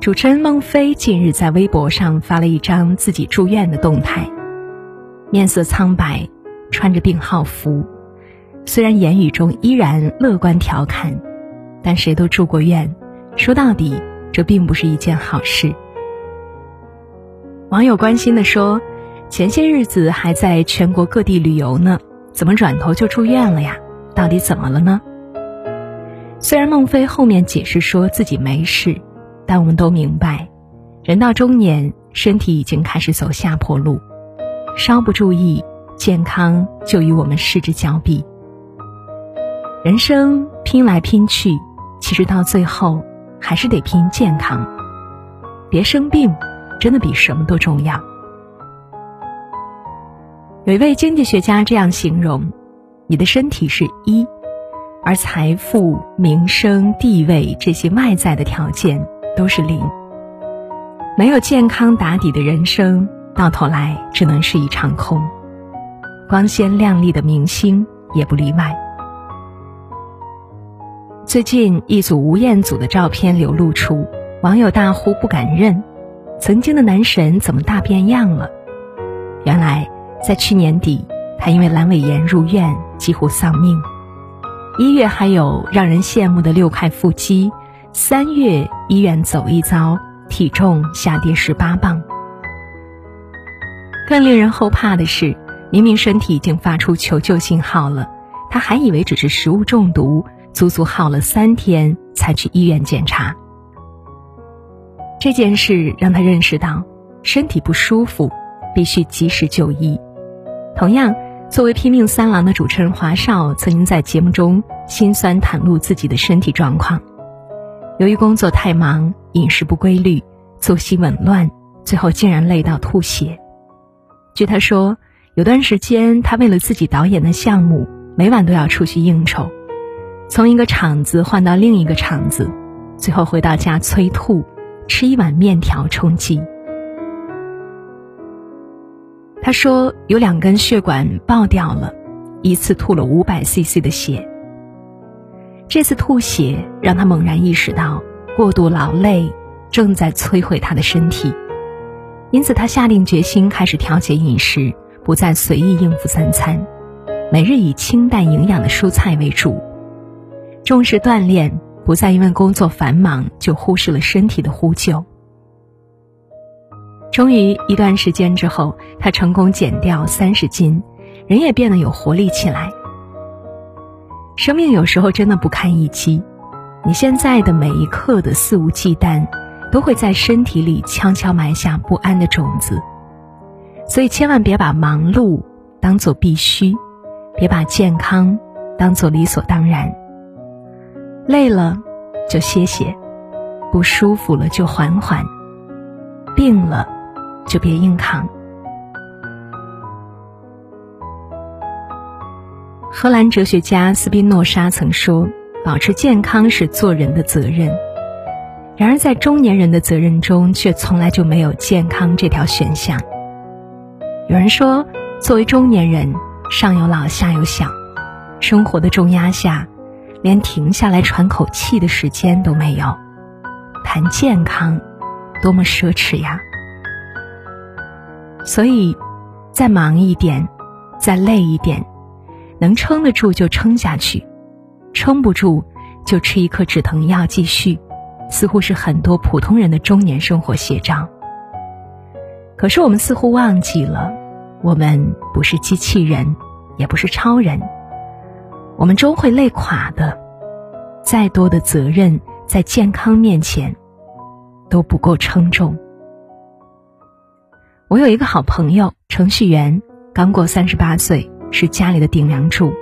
主持人孟非近日在微博上发了一张自己住院的动态，面色苍白，穿着病号服，虽然言语中依然乐观调侃，但谁都住过院，说到底，这并不是一件好事。网友关心的说：“前些日子还在全国各地旅游呢，怎么转头就住院了呀？到底怎么了呢？”虽然孟非后面解释说自己没事。但我们都明白，人到中年，身体已经开始走下坡路，稍不注意，健康就与我们失之交臂。人生拼来拼去，其实到最后还是得拼健康。别生病，真的比什么都重要。有一位经济学家这样形容：你的身体是一，而财富、名声、地位这些外在的条件。都是零，没有健康打底的人生，到头来只能是一场空。光鲜亮丽的明星也不例外。最近一组吴彦祖的照片流露出，网友大呼不敢认，曾经的男神怎么大变样了？原来在去年底，他因为阑尾炎入院，几乎丧命。一月还有让人羡慕的六块腹肌。三月医院走一遭，体重下跌十八磅。更令人后怕的是，明明身体已经发出求救信号了，他还以为只是食物中毒，足足耗了三天才去医院检查。这件事让他认识到，身体不舒服必须及时就医。同样，作为拼命三郎的主持人华少，曾经在节目中心酸袒露自己的身体状况。由于工作太忙，饮食不规律，作息紊乱，最后竟然累到吐血。据他说，有段时间他为了自己导演的项目，每晚都要出去应酬，从一个场子换到另一个场子，最后回到家催吐，吃一碗面条充饥。他说有两根血管爆掉了，一次吐了五百 CC 的血。这次吐血让他猛然意识到，过度劳累正在摧毁他的身体，因此他下定决心开始调节饮食，不再随意应付三餐，每日以清淡营养的蔬菜为主，重视锻炼，不再因为工作繁忙就忽视了身体的呼救。终于一段时间之后，他成功减掉三十斤，人也变得有活力起来。生命有时候真的不堪一击，你现在的每一刻的肆无忌惮，都会在身体里悄悄埋下不安的种子。所以千万别把忙碌当做必须，别把健康当做理所当然。累了就歇歇，不舒服了就缓缓，病了就别硬扛。荷兰哲学家斯宾诺莎曾说：“保持健康是做人的责任。”然而，在中年人的责任中，却从来就没有健康这条选项。有人说，作为中年人，上有老，下有小，生活的重压下，连停下来喘口气的时间都没有。谈健康，多么奢侈呀！所以，再忙一点，再累一点。能撑得住就撑下去，撑不住就吃一颗止疼药继续，似乎是很多普通人的中年生活写照。可是我们似乎忘记了，我们不是机器人，也不是超人，我们终会累垮的。再多的责任在健康面前都不够称重。我有一个好朋友，程序员，刚过三十八岁。是家里的顶梁柱。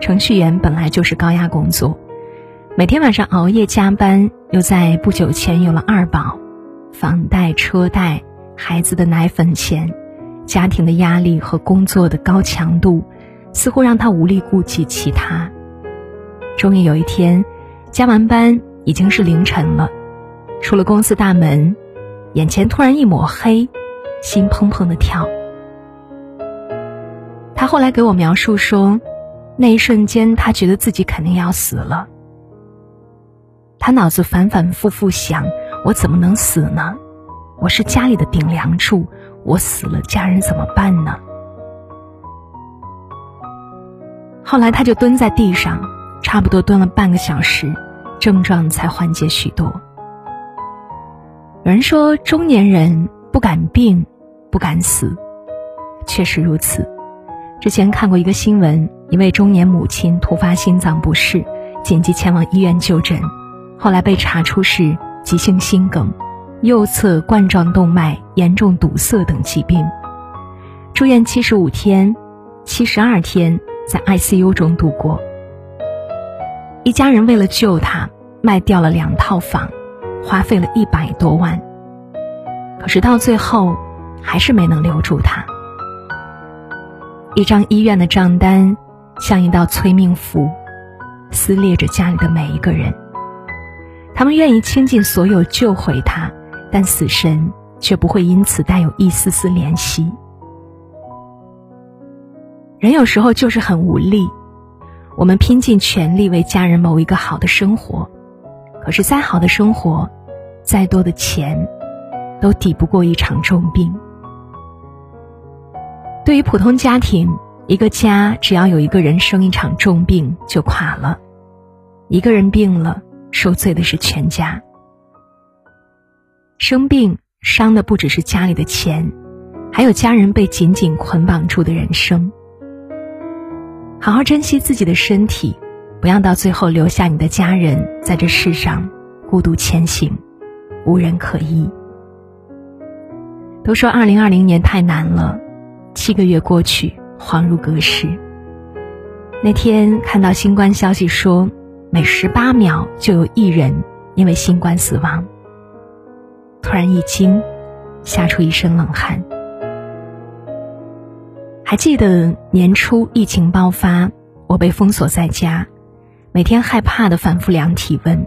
程序员本来就是高压工作，每天晚上熬夜加班，又在不久前有了二宝，房贷、车贷、孩子的奶粉钱，家庭的压力和工作的高强度，似乎让他无力顾及其他。终于有一天，加完班已经是凌晨了，出了公司大门，眼前突然一抹黑，心砰砰的跳。他后来给我描述说，那一瞬间他觉得自己肯定要死了。他脑子反反复复想：我怎么能死呢？我是家里的顶梁柱，我死了，家人怎么办呢？后来他就蹲在地上，差不多蹲了半个小时，症状才缓解许多。有人说中年人不敢病，不敢死，确实如此。之前看过一个新闻，一位中年母亲突发心脏不适，紧急前往医院就诊，后来被查出是急性心梗、右侧冠状动脉严重堵塞等疾病，住院七十五天，七十二天在 ICU 中度过。一家人为了救他，卖掉了两套房。花费了一百多万，可是到最后，还是没能留住他。一张医院的账单，像一道催命符，撕裂着家里的每一个人。他们愿意倾尽所有救回他，但死神却不会因此带有一丝丝怜惜。人有时候就是很无力，我们拼尽全力为家人谋一个好的生活。可是，再好的生活，再多的钱，都抵不过一场重病。对于普通家庭，一个家只要有一个人生一场重病就垮了，一个人病了，受罪的是全家。生病伤的不只是家里的钱，还有家人被紧紧捆绑住的人生。好好珍惜自己的身体。不要到最后留下你的家人在这世上孤独前行，无人可依。都说二零二零年太难了，七个月过去恍如隔世。那天看到新冠消息说，每十八秒就有一人因为新冠死亡，突然一惊，吓出一身冷汗。还记得年初疫情爆发，我被封锁在家。每天害怕的反复量体温，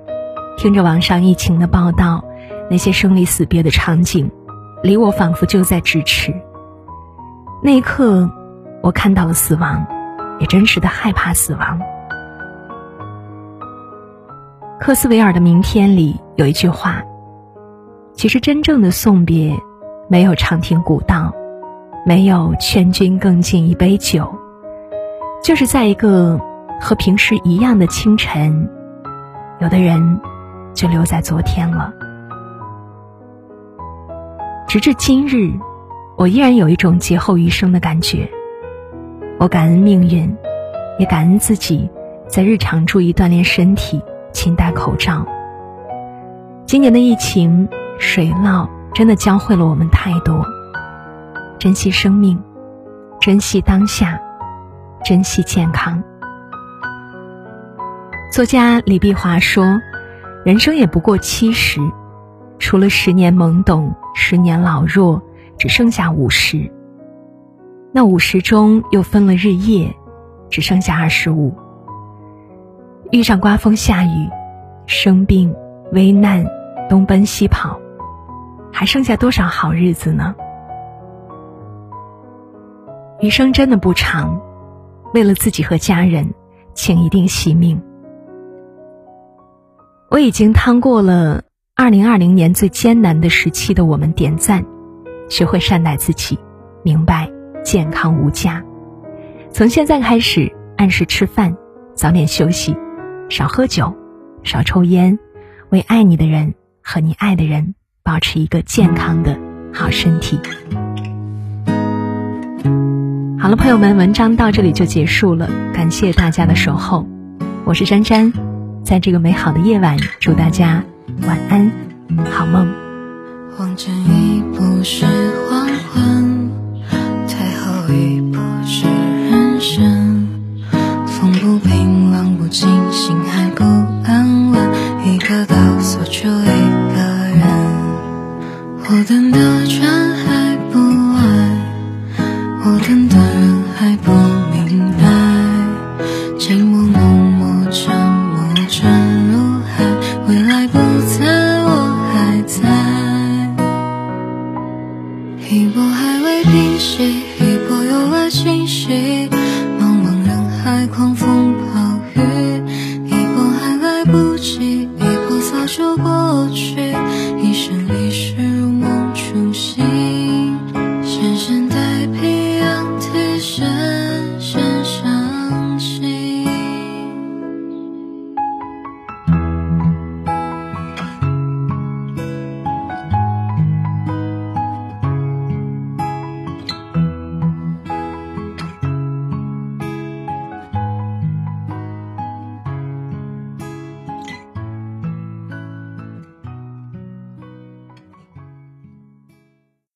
听着网上疫情的报道，那些生离死别的场景，离我仿佛就在咫尺。那一刻，我看到了死亡，也真实的害怕死亡。科斯维尔的《明天》里有一句话：“其实真正的送别，没有长亭古道，没有劝君更尽一杯酒，就是在一个。”和平时一样的清晨，有的人就留在昨天了。直至今日，我依然有一种劫后余生的感觉。我感恩命运，也感恩自己在日常注意锻炼身体，勤戴口罩。今年的疫情、水涝真的教会了我们太多：珍惜生命，珍惜当下，珍惜健康。作家李碧华说：“人生也不过七十，除了十年懵懂，十年老弱，只剩下五十。那五十中又分了日夜，只剩下二十五。遇上刮风下雨，生病危难，东奔西跑，还剩下多少好日子呢？余生真的不长，为了自己和家人，请一定惜命。”我已经趟过了二零二零年最艰难的时期的我们，点赞，学会善待自己，明白健康无价。从现在开始，按时吃饭，早点休息，少喝酒，少抽烟，为爱你的人和你爱的人保持一个健康的好身体。好了，朋友们，文章到这里就结束了，感谢大家的守候，我是珊珊。在这个美好的夜晚，祝大家晚安，好梦。往前一步是狂风。